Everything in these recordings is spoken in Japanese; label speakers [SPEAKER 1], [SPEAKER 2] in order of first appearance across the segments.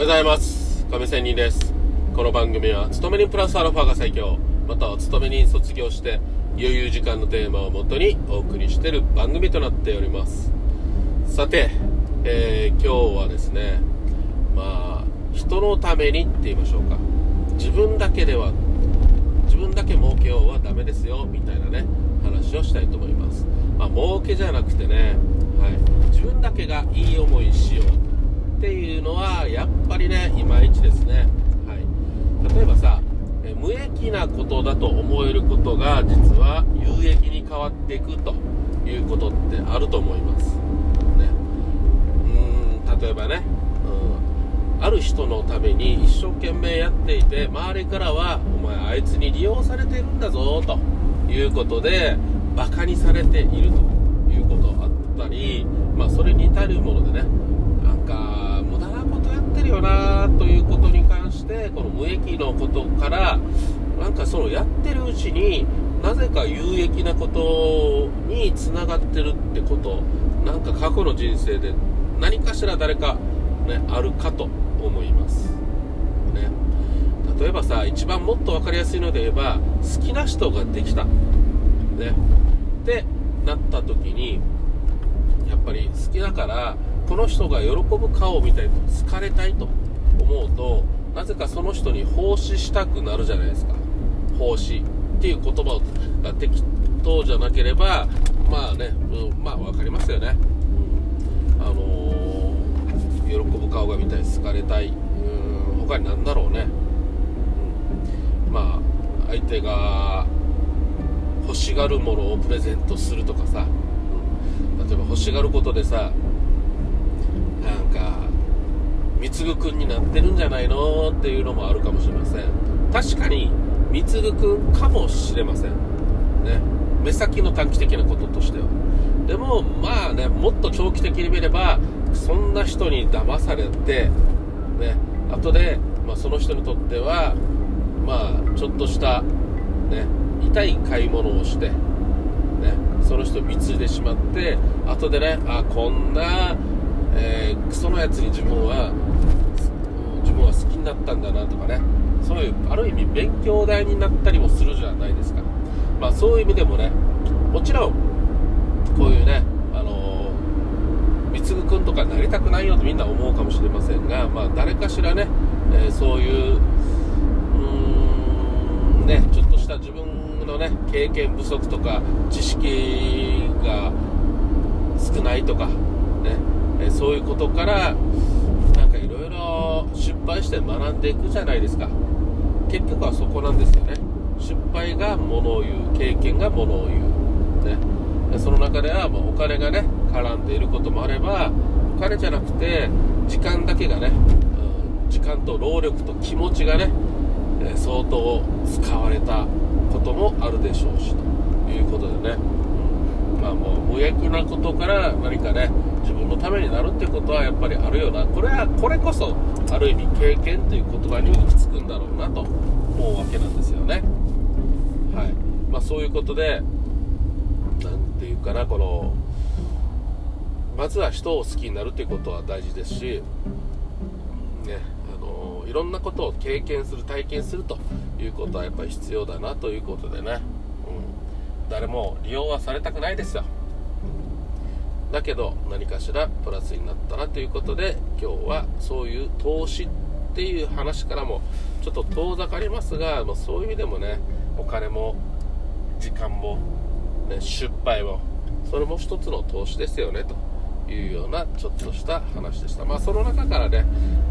[SPEAKER 1] ようございます。亀仙人です。この番組は勤め人プラスアルファが最強。または勤め人卒業して余裕時間のテーマをもとにお送りしている番組となっております。さて、えー、今日はですねまあ人のためにって言いましょうか。自分だけでは自分だけ儲けようはダメですよみたいなね話をしたいと思います。まあ儲けじゃなくてね、はい、自分だけがいい思いしよう。っていうのはやっぱりねいまいちですね、はい、例えばさ無益なことだと思えることが実は有益に変わっていくということってあると思います。ね。うん例えばね、うん、ある人のために一生懸命やっていて周りからはお前あいつに利用されてるんだぞということでバカにされているということあったりまあそれに至るものでねなということに関してこの無益のことからなんかそのやってるうちになぜか有益なことにつながってるってことなんか過去の人生で何かしら誰か、ね、あるかと思います、ね、例えばさ一番もっと分かりやすいので言えば好きな人ができた、ね、ってなった時にやっぱり好きだからこの人が喜ぶ顔を見たいと好かれたいと思うとなぜかその人に奉仕したくなるじゃないですか。奉仕っていう言葉が適当じゃなければまあね、うん、まあ分かりますよね、うん、あのー、喜ぶ顔が見たい好かれたい。うん他に何だろうね、うん、まあ相手が欲しがるものをプレゼントするとかさ、うん、例えば欲しがることでさ貢君になってるんじゃないのっていうのもあるかもしれません。確かに貢君かもしれません。ね。目先の短期的なこととしては。でもまあねもっと長期的に見ればそんな人に騙されてね。後で、まあ、その人にとってはまあちょっとしたね。痛い買い物をしてね。その人を貢いでしまって後でねあこんなえー、クソのやつに自分は自分は好きになったんだなとかね。そういうある意味勉強代になったりもするじゃないですか。まあそういう意味でもねもちろんこういうねあのー、君とかなりたくないよとみんな思うかもしれませんがまあ誰かしらね、えー、そういううーんねちょっとした自分のね経験不足とか知識が少ないとかね。えそういうことからなんかいろいろ失敗して学んでいくじゃないですか。結局はそこなんですよね。失敗がものを言う経験がものを言う、ね、その中ではもうお金がね絡んでいることもあればお金じゃなくて時間だけがね、うん、時間と労力と気持ちがね、え相当使われたこともあるでしょうしということでね、まあもう無益なことから何かね自分のためになるってことはやっぱりあるよな。これはこれこそある意味経験という言葉に行き着くんだろうなと思うわけなんですよね。はい。まあそういうことで何て言うかなこのまずは人を好きになるということは大事ですしねあのいろんなことを経験する体験するということはやっぱり必要だなということでね、うん、誰も利用はされたくないですよ。だけど何かしらプラスになったなということで今日はそういう投資っていう話からもちょっと遠ざかりますが、まあ、そういう意味でもねお金も時間も、ね、失敗もそれも一つの投資ですよねというようなちょっとした話でした。まあその中からね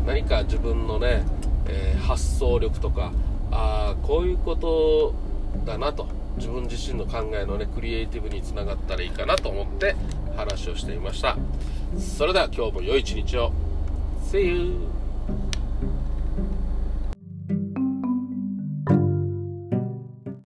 [SPEAKER 1] 何か自分のね、えー、発想力とかああこういうことだなと。自分自身の考えのねクリエイティブにつながったらいいかなと思って話をしていましたそれでは今日も良い一日を See you!